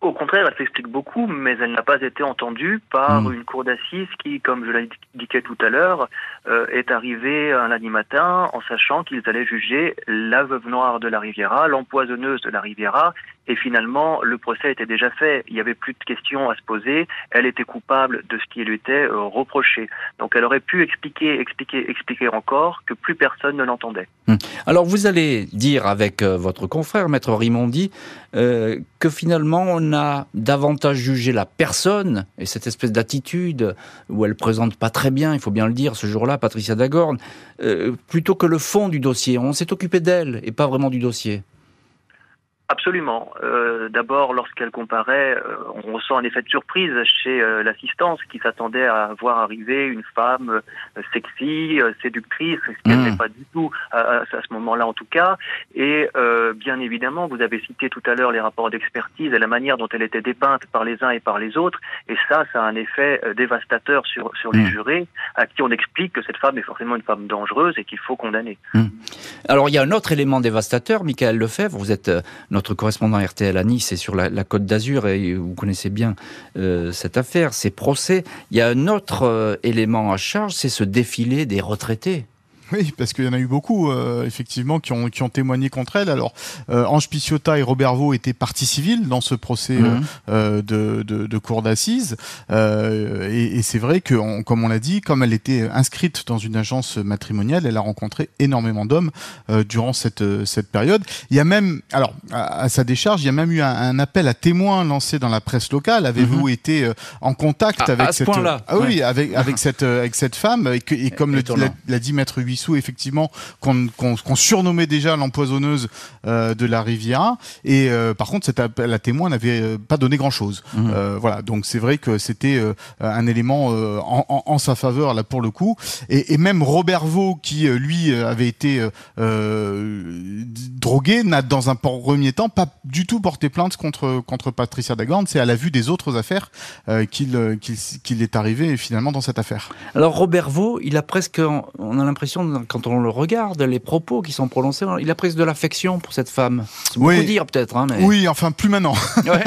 Au contraire, elle s'explique beaucoup, mais elle n'a pas été entendue par hmm. une cour d'assises qui, comme je l'indiquais tout à l'heure, euh, est arrivée un lundi matin en sachant qu'ils allaient juger la veuve noire de la Riviera, l'empoisonneuse de la Riviera, et finalement, le procès était déjà fait. Il n'y avait plus de questions à se poser. Elle était coupable de ce qui lui était euh, reproché. Donc elle aurait pu expliquer, expliquer, expliquer encore que plus personne ne l'entendait. Hmm. Alors vous allez dire avec euh, votre confrère, Maître Rimondi, que finalement on a davantage jugé la personne et cette espèce d'attitude où elle présente pas très bien, il faut bien le dire, ce jour-là, Patricia Dagorn, euh, plutôt que le fond du dossier. On s'est occupé d'elle et pas vraiment du dossier. Absolument. Euh, D'abord, lorsqu'elle comparait, euh, on ressent un effet de surprise chez euh, l'assistance qui s'attendait à voir arriver une femme sexy, séductrice, ce qu'elle n'est mmh. pas du tout à, à ce moment-là en tout cas. Et bien évidemment, vous avez cité tout à l'heure les rapports d'expertise et la manière dont elle était dépeinte par les uns et par les autres. Et ça, ça a un effet dévastateur sur, sur les mmh. jurés à qui on explique que cette femme est forcément une femme dangereuse et qu'il faut condamner. Mmh. Alors, il y a un autre élément dévastateur, Michael Lefebvre, vous êtes notre correspondant RTL à Nice et sur la, Côte d'Azur, et vous connaissez bien euh, cette affaire, ces procès. Il y a un autre euh, élément à charge, c'est ce défilé des retraités. Oui, parce qu'il y en a eu beaucoup, euh, effectivement, qui ont, qui ont témoigné contre elle. Alors, euh, Ange Picciota et Robert Vaux étaient partie civile dans ce procès mhm. euh, de, de, de, cour d'assises. et, et c'est vrai que, comme on l'a dit, comme elle était inscrite dans une agence matrimoniale, elle a rencontré énormément d'hommes durant cette, cette période. Il y a même, alors, à, sa décharge, il y a même eu un, appel à témoins lancé dans la presse locale. Avez-vous mhm. été en contact avec à cette, ah oui, avec, avec cette, avec cette femme et, que, et comme l'a dit Maître Huis Effectivement, qu'on surnommait déjà l'empoisonneuse de la Riviera. Et par contre, cet appel à témoin n'avait pas donné grand-chose. Mmh. voilà, donc c'est vrai que c'était un élément en, en, en, sa faveur là pour le coup. Et, et même Robert Vaux, qui lui avait été drogué, n'a dans un premier temps pas du tout porté plainte contre contre Patricia Dagorn. C'est à la vue des autres affaires qu'il qu'il est arrivé finalement dans cette affaire. Alors Robert Vaux, il a presque, on a l'impression quand on le regarde, les propos qui sont prononcés, il a presque de l'affection pour cette femme. C'est beaucoup dire peut-être. Hein, mais... Oui, enfin plus maintenant.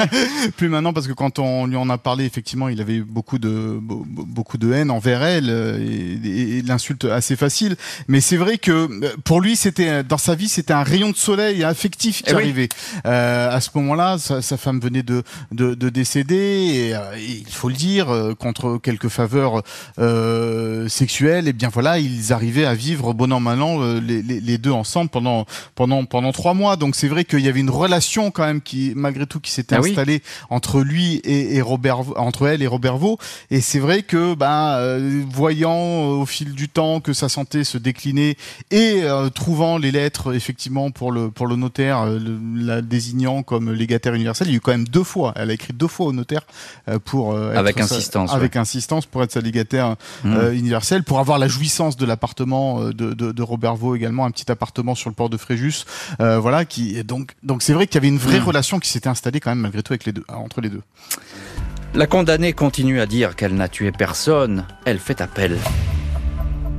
plus maintenant parce que quand on lui en a parlé, effectivement, il avait beaucoup de beaucoup de haine envers elle euh, et, et, l'insulte assez facile. Mais c'est vrai que euh, pour lui, c'était dans sa vie, c'était un rayon de soleil affectif qui eh arrivait. Euh, à ce moment-là, sa, sa, femme venait de de, de décéder et, euh, et, il faut le dire contre quelques faveurs euh, sexuelles. Et bien voilà, ils arrivaient à vivre bon an mal an les, les, les, deux ensemble pendant pendant pendant trois mois. Donc c'est vrai qu'il y avait une relation quand même qui malgré tout qui s'était ah installée entre lui et, et, Robert entre elle et Robert Vaux. Et c'est vrai que bah voyant au fil du temps que sa santé se déclinait et trouvant les lettres effectivement pour le pour le notaire la désignant comme légataire universel, il y a eu quand même deux fois. Elle a écrit deux fois au notaire pour avec insistance, avec insistance pour être sa légataire mmh. euh, universelle, pour avoir la jouissance de l'appartement euh, de, de, de, Robert Vaux également, un petit appartement sur le port de Fréjus, euh, voilà. Qui donc donc c'est vrai qu'il y avait une vraie mmh. relation qui s'était installée quand même malgré tout avec les deux, entre les deux. La condamnée continue à dire qu'elle n'a tué personne. Elle fait appel.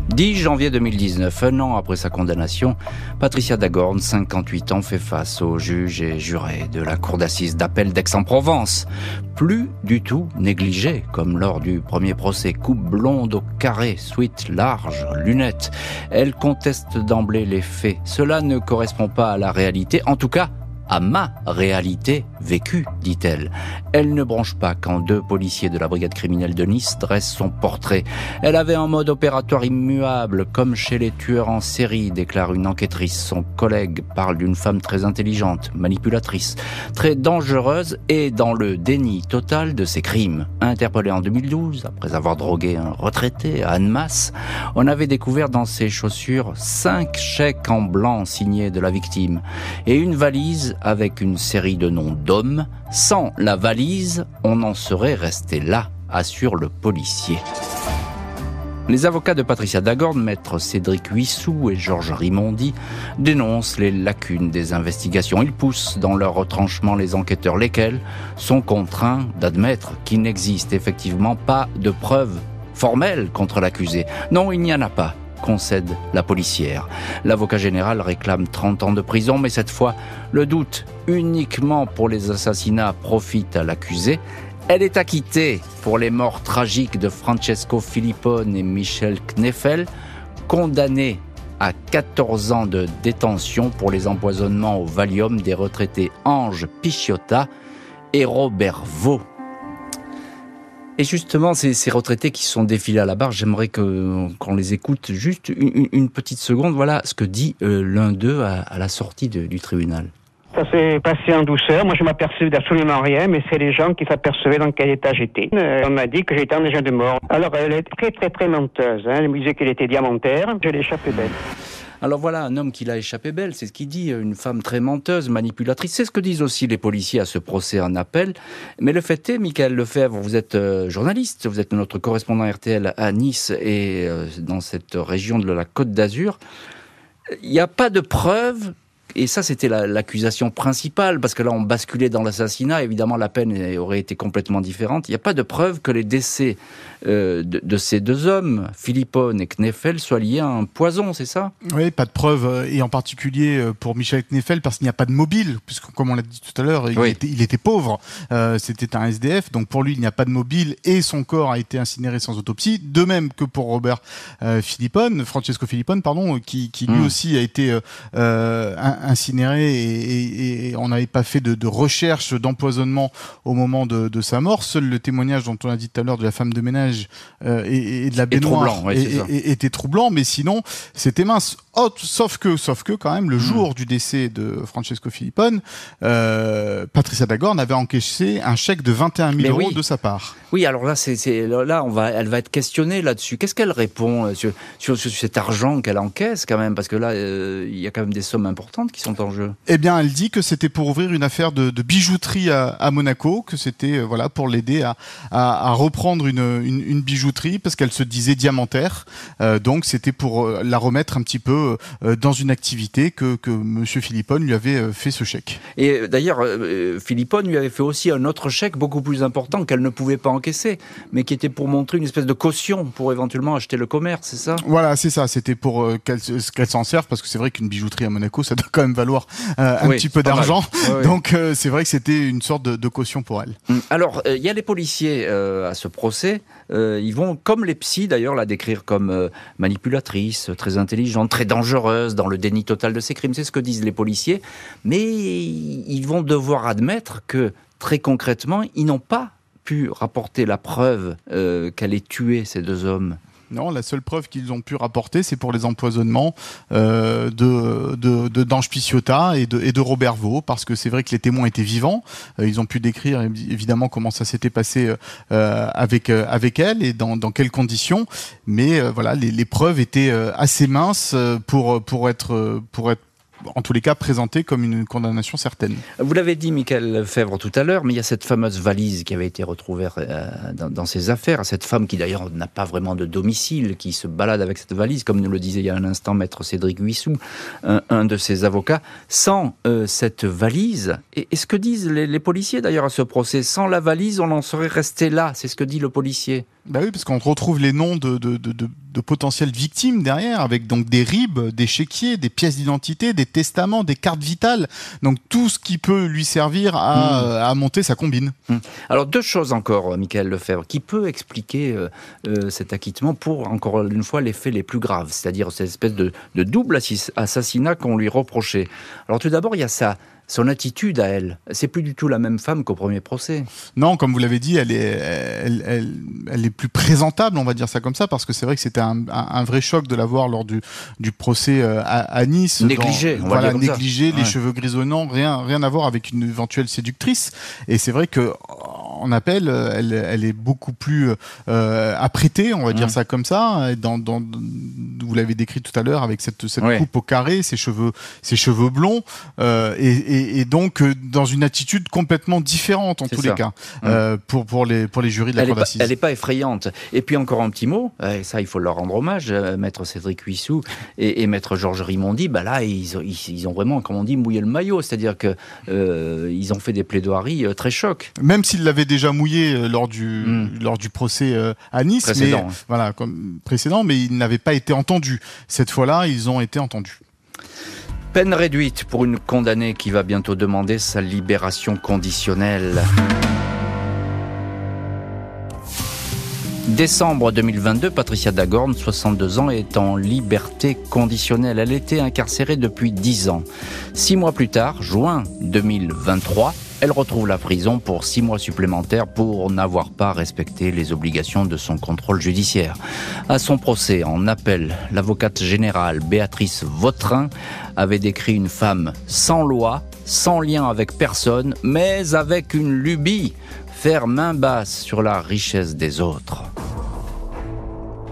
10 janvier 2019, un an après sa condamnation, Patricia Dagorn, 58 ans, fait face aux juges et jurés de la cour d'assises d'appel d'Aix-en-Provence. Plus du tout négligée, comme lors du premier procès, coupe blonde au carré, suite large, lunettes. Elle conteste d'emblée les faits. Cela ne correspond pas à la réalité, en tout cas à ma réalité vécue, dit-elle. Elle ne branche pas quand deux policiers de la brigade criminelle de Nice dressent son portrait. Elle avait un mode opératoire immuable, comme chez les tueurs en série, déclare une enquêtrice. Son collègue parle d'une femme très intelligente, manipulatrice, très dangereuse et dans le déni total de ses crimes. Interpellée en 2012, après avoir drogué un retraité à Annemasse, on avait découvert dans ses chaussures cinq chèques en blanc signés de la victime et une valise avec une série de noms. Sans la valise, on en serait resté là, assure le policier. Les avocats de Patricia Dagorn, maître Cédric Huissou et Georges Rimondi, dénoncent les lacunes des investigations. Ils poussent dans leur retranchement les enquêteurs, lesquels sont contraints d'admettre qu'il n'existe effectivement pas de preuves formelles contre l'accusé. Non, il n'y en a pas concède la policière. L'avocat général réclame 30 ans de prison, mais cette fois, le doute uniquement pour les assassinats profite à l'accusé. Elle est acquittée pour les morts tragiques de Francesco Filippone et Michel Kneffel, condamnés à 14 ans de détention pour les empoisonnements au Valium des retraités Ange Pichiotta et Robert Vaux. Et justement, ces, retraités qui sont défilés à la barre, j'aimerais qu'on les écoute juste une, petite seconde. Voilà ce que dit euh, l'un d'eux à, la sortie du tribunal. Ça s'est passé en douceur. Moi, je m'apercevais d'absolument rien, mais c'est les gens qui s'apercevaient dans quel état j'étais. Euh, on m'a dit que j'étais en état de mort. Alors, elle est très, très, très menteuse. Hein. Elle me disait qu'elle était diamantaire. Je l'échappais belle. Alors voilà, un homme qui l'a échappé belle, c'est ce qu'il dit, une femme très menteuse, manipulatrice. C'est ce que disent aussi les policiers à ce procès en appel. Mais le fait est, Michael Lefebvre, vous êtes euh, journaliste, vous êtes notre correspondant RTL à Nice et euh, dans cette région de la Côte d'Azur. Il n'y a pas de preuves et ça, c'était l'accusation principale, parce que là, on basculait dans l'assassinat. Évidemment, la peine aurait été complètement différente. Il n'y a pas de preuve que les décès euh, de, de, ces deux hommes, Philippone et Kneffel, soient liés à un poison, c'est ça? Oui, pas de preuve, et en particulier euh, pour Michel Kneffel, parce qu'il n'y a pas de mobile, puisque comme on l'a dit tout à l'heure, il, oui. était, il était pauvre. Euh, c'était un SDF, donc pour lui, il n'y a pas de mobile, et son corps a été incinéré sans autopsie. De même que pour Robert euh, Philippone, Francesco Philippone, pardon, qui, qui lui mmh. aussi a été incinéré et, on n'avait pas fait de, recherche d'empoisonnement au moment de, sa mort. Seul le témoignage dont on a dit tout à l'heure de la femme de ménage et, de la baignoire était troublant, mais sinon c'était mince. Oh, sauf que, sauf que quand même, le hmm. jour du décès de Francesco Filippone, Patricia Dagorn avait encaissé un chèque de 21 000 euros de sa part. Oui, alors là, c'est là, on va, elle va être questionnée là-dessus. Qu'est-ce qu'elle répond sur, sur, cet argent qu'elle encaisse quand même? Parce que là, il y a quand même des sommes importantes qui sont en jeu. Eh bien, elle dit que c'était pour ouvrir une affaire de, bijouterie à, Monaco, que c'était voilà pour l'aider à, à, reprendre une, une, bijouterie parce qu'elle se disait diamantaire. donc, c'était pour la remettre un petit peu euh, dans une activité que, que M. Philippone lui avait euh, fait ce chèque. Et d'ailleurs, euh, Philippone lui avait fait aussi un autre chèque beaucoup plus important qu'elle ne pouvait pas encaisser, mais qui était pour montrer une espèce de caution pour éventuellement acheter le commerce, c'est ça? Voilà, c'est ça. C'était pour qu'elle s'en serve, parce que c'est vrai qu'une bijouterie à Monaco, ça doit quand même valoir un petit peu d'argent. Donc c'est vrai que c'était une sorte de, caution pour elle. Hum, alors, il y a les policiers à ce procès. Ils vont, comme les psys d'ailleurs, la décrire comme manipulatrice, très intelligente, très dangereuse, dans le déni total de ses crimes. C'est ce que disent les policiers. Mais ils vont devoir admettre que, très concrètement, ils n'ont pas pu rapporter la preuve euh, qu'elle ait tué ces deux hommes. Non, la seule preuve qu'ils ont pu rapporter, c'est pour les empoisonnements euh, de, d'Ange Piciota et de, de Robert Vaux, parce que c'est vrai que les témoins étaient vivants. Euh, ils ont pu décrire évidemment comment ça s'était passé euh, avec, avec elle et dans, dans quelles conditions. Mais voilà, les, les, preuves étaient assez minces pour, pour, être, pour être en tous les cas présenté comme une condamnation certaine. Vous l'avez dit, Michael Fèvre, tout à l'heure, mais il y a cette fameuse valise qui avait été retrouvée euh, dans, ces affaires. Cette femme qui d'ailleurs n'a pas vraiment de domicile, qui se balade avec cette valise, comme nous le disait il y a un instant maître Cédric Huissou, un, de ses avocats. Sans euh, cette valise, et, ce que disent les, policiers d'ailleurs à ce procès, sans la valise, on en serait resté là. C'est ce que dit le policier. Bah oui, parce qu'on retrouve les noms de, de, de, de, potentielles victimes derrière, avec donc des ribes, des chéquiers, des pièces d'identité, des testaments, des cartes vitales, donc tout ce qui peut lui servir à, hmm. à monter sa combine. Hmm. Alors deux choses encore, Michael Lefebvre, qui peut expliquer euh, euh, cet acquittement pour, encore une fois, les faits les plus graves, c'est-à-dire cette espèce de, de double assassinat qu'on lui reprochait. Alors tout d'abord, il y a ça son attitude à elle. C'est plus du tout la même femme qu'au premier procès. Non, comme vous l'avez dit, elle est, elle, elle, est plus présentable, on va dire ça comme ça, parce que c'est vrai que c'était un, vrai choc de la voir lors du, du procès euh, à, Nice. Négligé, voilà, négligé, les cheveux grisonnants, rien, rien à voir avec une éventuelle séductrice. Et c'est vrai que en appel, elle, elle est beaucoup plus euh, apprêtée, on va dire ça comme ça. Dans, dans, vous l'avez décrit tout à l'heure avec cette, cette coupe au carré, ses cheveux, ses cheveux blonds, euh, et, et, donc euh, dans une attitude complètement différente en tous les cas euh, pour pour les pour les jurys de la cour d'assises. Elle n'est pas effrayante. Et puis encore un petit mot, et ça il faut leur rendre hommage, euh, maître Cédric Huissou et, et maître Georges Rimondi. Bah là ils, ils, ont vraiment, comme on dit, mouillé le maillot, c'est-à-dire que euh, ils ont fait des plaidoiries très chocs. Même s'ils l'avaient déjà mouillé lors du hmm. lors du procès à Nice, précédent, mais, voilà comme précédent, mais ils n'avaient pas été entendus. Cette fois-là, ils ont été entendus. Peine réduite pour une condamnée qui va bientôt demander sa libération conditionnelle. Décembre 2022, Patricia Dagorn, 62 ans, est en liberté conditionnelle. Elle était incarcérée depuis 10 ans. Six mois plus tard, juin 2023, elle retrouve la prison pour six mois supplémentaires pour n'avoir pas respecté les obligations de son contrôle judiciaire. À son procès en appel, l'avocate générale Béatrice Vautrin avait décrit une femme sans loi, sans lien avec personne, mais avec une lubie, faire main basse sur la richesse des autres.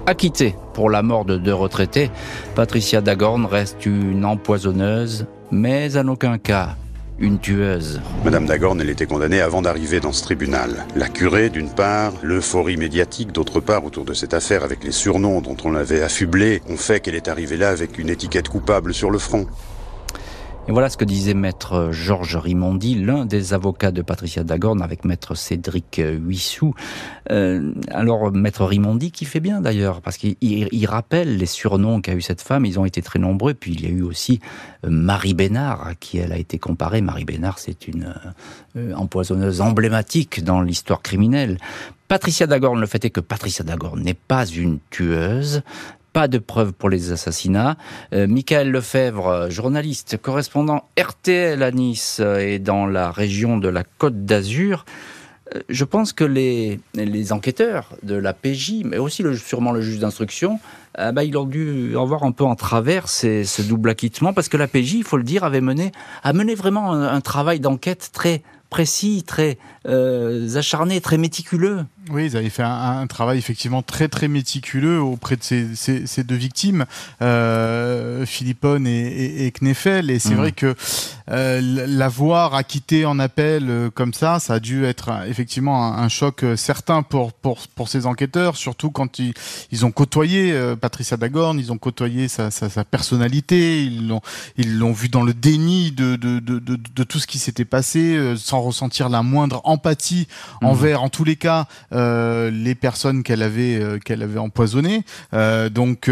Acquittée pour la mort de deux retraités, Patricia Dagorn reste une empoisonneuse, mais en aucun cas une tueuse. Madame Dagorn, elle était condamnée avant d'arriver dans ce tribunal. La curée, d'une part, l'euphorie médiatique, d'autre part, autour de cette affaire avec les surnoms dont on l'avait affublée, ont fait qu'elle est arrivée là avec une étiquette coupable sur le front. Et voilà ce que disait maître Georges Rimondi, l'un des avocats de Patricia Dagorn, avec maître Cédric Huissou. Euh, alors, maître Rimondi, qui fait bien d'ailleurs, parce qu'il rappelle les surnoms qu'a eu cette femme, ils ont été très nombreux. Puis il y a eu aussi euh, Marie Bénard, à qui elle a été comparée. Marie Bénard, c'est une euh, empoisonneuse emblématique dans l'histoire criminelle. Patricia Dagorn, le fait est que Patricia Dagorn n'est pas une tueuse, pas de preuves pour les assassinats. Euh, Michael Lefebvre, journaliste, correspondant RTL à Nice et dans la région de la Côte d'Azur. Euh, je pense que les, enquêteurs de la PJ, mais aussi sûrement le juge d'instruction, euh, bah, ils ont dû avoir un peu en travers ce double acquittement, parce que la PJ, il faut le dire, avait mené, a vraiment un travail d'enquête très précis, très euh, acharné, très méticuleux. Oui, ils avaient fait un, travail effectivement très très méticuleux auprès de ces, ces, deux victimes, euh, Philippone et, et, Kneffel. Et c'est mmh. vrai que euh, l'avoir acquitté en appel euh, comme ça, ça a dû être effectivement un, choc euh, certain pour, pour, pour ces enquêteurs, surtout quand ils, ils ont côtoyé euh, Patricia Dagorn, ils ont côtoyé sa, sa, sa personnalité, ils l'ont ils l'ont vu dans le déni de, de, de, de, de tout ce qui s'était passé, sans ressentir la moindre empathie mmh. envers, en tous les cas, euh, les personnes qu'elle avait euh, qu'elle avait empoisonnées. Euh, donc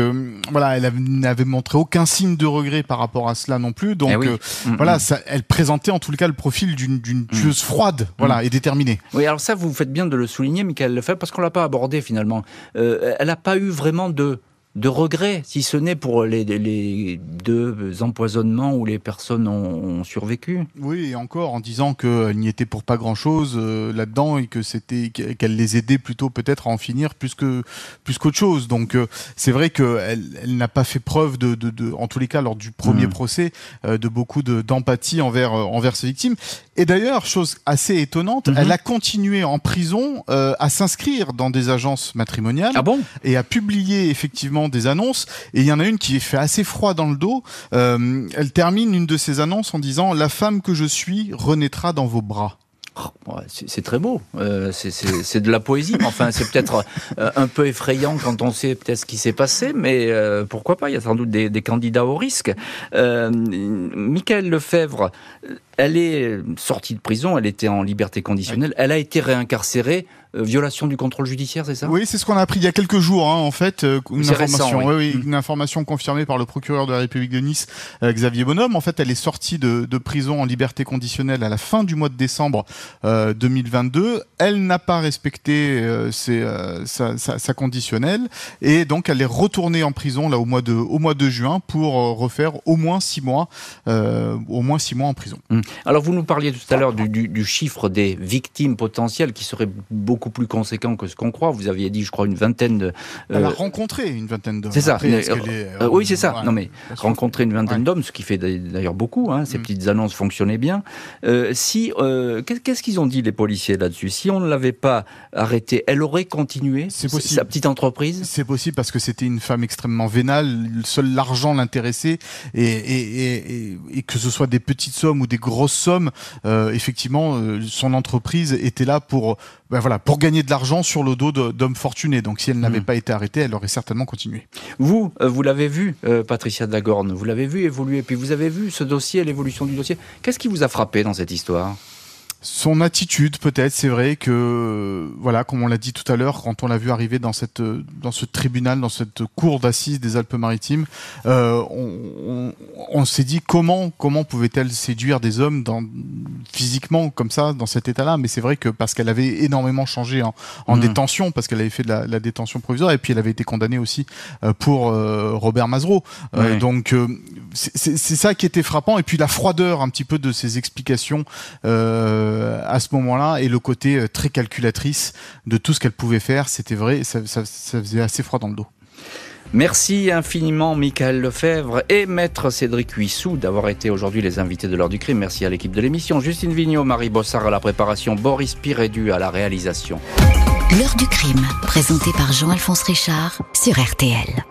voilà, elle n'avait montré aucun signe de regret par rapport à cela non plus. Donc eh mm, voilà, mm. ça, elle présentait en tout cas le profil d'une mm. tueuse froide, voilà, et déterminée. Oui, alors ça, vous faites bien de le souligner, Michael Lefebvre, parce qu'on l'a pas abordé finalement. elle n'a pas eu vraiment de de regret, si ce n'est pour les, les, deux empoisonnements où les personnes ont, survécu. Oui, et encore en disant qu'elle n'y était pour pas grand-chose euh, là-dedans et que c'était qu'elle les aidait plutôt peut-être à en finir plus que plus qu'autre chose. Donc euh, c'est vrai qu'elle elle, n'a pas fait preuve de, de, de, en tous les cas lors du premier mmh. procès, euh, de beaucoup d'empathie envers envers ses victimes. Et d'ailleurs, chose assez étonnante, mmh. elle a continué en prison à s'inscrire dans des agences matrimoniales ah bon? et à publier effectivement des annonces et il y en a une qui fait assez froid dans le dos. Euh, elle termine une de ses annonces en disant La femme que je suis renaîtra dans vos bras. Oh, c'est très beau, euh, c'est de la poésie. Enfin, c'est peut-être euh, un peu effrayant quand on sait peut-être ce qui s'est passé, mais pourquoi pas? Il y a sans doute des, des candidats au risque. Michael Lefebvre, elle est sortie de prison, elle était en liberté conditionnelle, elle a été réincarcérée euh, violation du contrôle judiciaire, c'est ça? Oui, c'est ce qu'on a appris il y a quelques jours, hein, en fait, euh, une information, oui. Mm. une information confirmée par le procureur de la République de Nice, euh, Xavier Bonhomme. En fait, elle est sortie de, de, prison en liberté conditionnelle à la fin du mois de décembre 2022. Elle n'a pas respecté ses, sa, sa, sa, conditionnelle et donc elle est retournée en prison là au mois de au mois de juin pour refaire au moins six mois, au moins six mois en prison. Alors vous nous parliez tout à l'heure du, du, du chiffre des victimes potentielles qui seraient beaucoup plus conséquent que ce qu'on croit. Vous aviez dit, je crois, une vingtaine de. Euh... Elle a rencontré une vingtaine d'hommes. C'est ça. Euh, euh, oui, c'est ça. non, mais rencontrer une vingtaine d'hommes, ce qui fait d'ailleurs beaucoup. Hein, ces mm. petites annonces fonctionnaient bien. Euh, si, qu'est-ce qu'ils ont dit les policiers là-dessus? Si on ne l'avait pas arrêtée, elle aurait continué sa petite entreprise? C'est possible parce que c'était une femme extrêmement vénale. Seul l'argent l'intéressait et, et, et, et, que ce soit des petites sommes ou des grosses sommes, effectivement, son entreprise était là pour ben voilà, pour gagner de l'argent sur le dos d'hommes fortunés. Donc si elle n'avait hmm. pas été arrêtée, elle aurait certainement continué. Vous, euh, vous l'avez vu, euh, Patricia Dagorne, vous l'avez vu évoluer, puis vous avez vu ce dossier, l'évolution du dossier. Qu'est-ce qui vous a frappé dans cette histoire? Son attitude peut-être c'est vrai que voilà comme on l'a dit tout à l'heure quand on l'a vu arriver dans cette dans ce tribunal dans cette cour d'assises des Alpes-Maritimes euh, on, on, s'est dit comment comment pouvait-elle séduire des hommes dans physiquement comme ça dans cet état-là. Mais c'est vrai que parce qu'elle avait énormément changé en, en mmh. détention parce qu'elle avait fait de la, la, détention provisoire et puis elle avait été condamnée aussi euh, pour euh, Robert Mazereau euh, donc c'est ça qui était frappant. Et puis la froideur un petit peu de ses explications euh, euh, à ce moment-là et le côté euh, très calculatrice de tout ce qu'elle pouvait faire, c'était vrai, ça, ça, ça faisait assez froid dans le dos. Merci infiniment Michael Lefebvre et Maître Cédric Huissou d'avoir été aujourd'hui les invités de l'heure du crime. Merci à l'équipe de l'émission. Justine Vignot, Marie Bossard à la préparation, Boris Pirédu à la réalisation. L'heure du crime, présenté par Jean-Alphonse Richard sur RTL.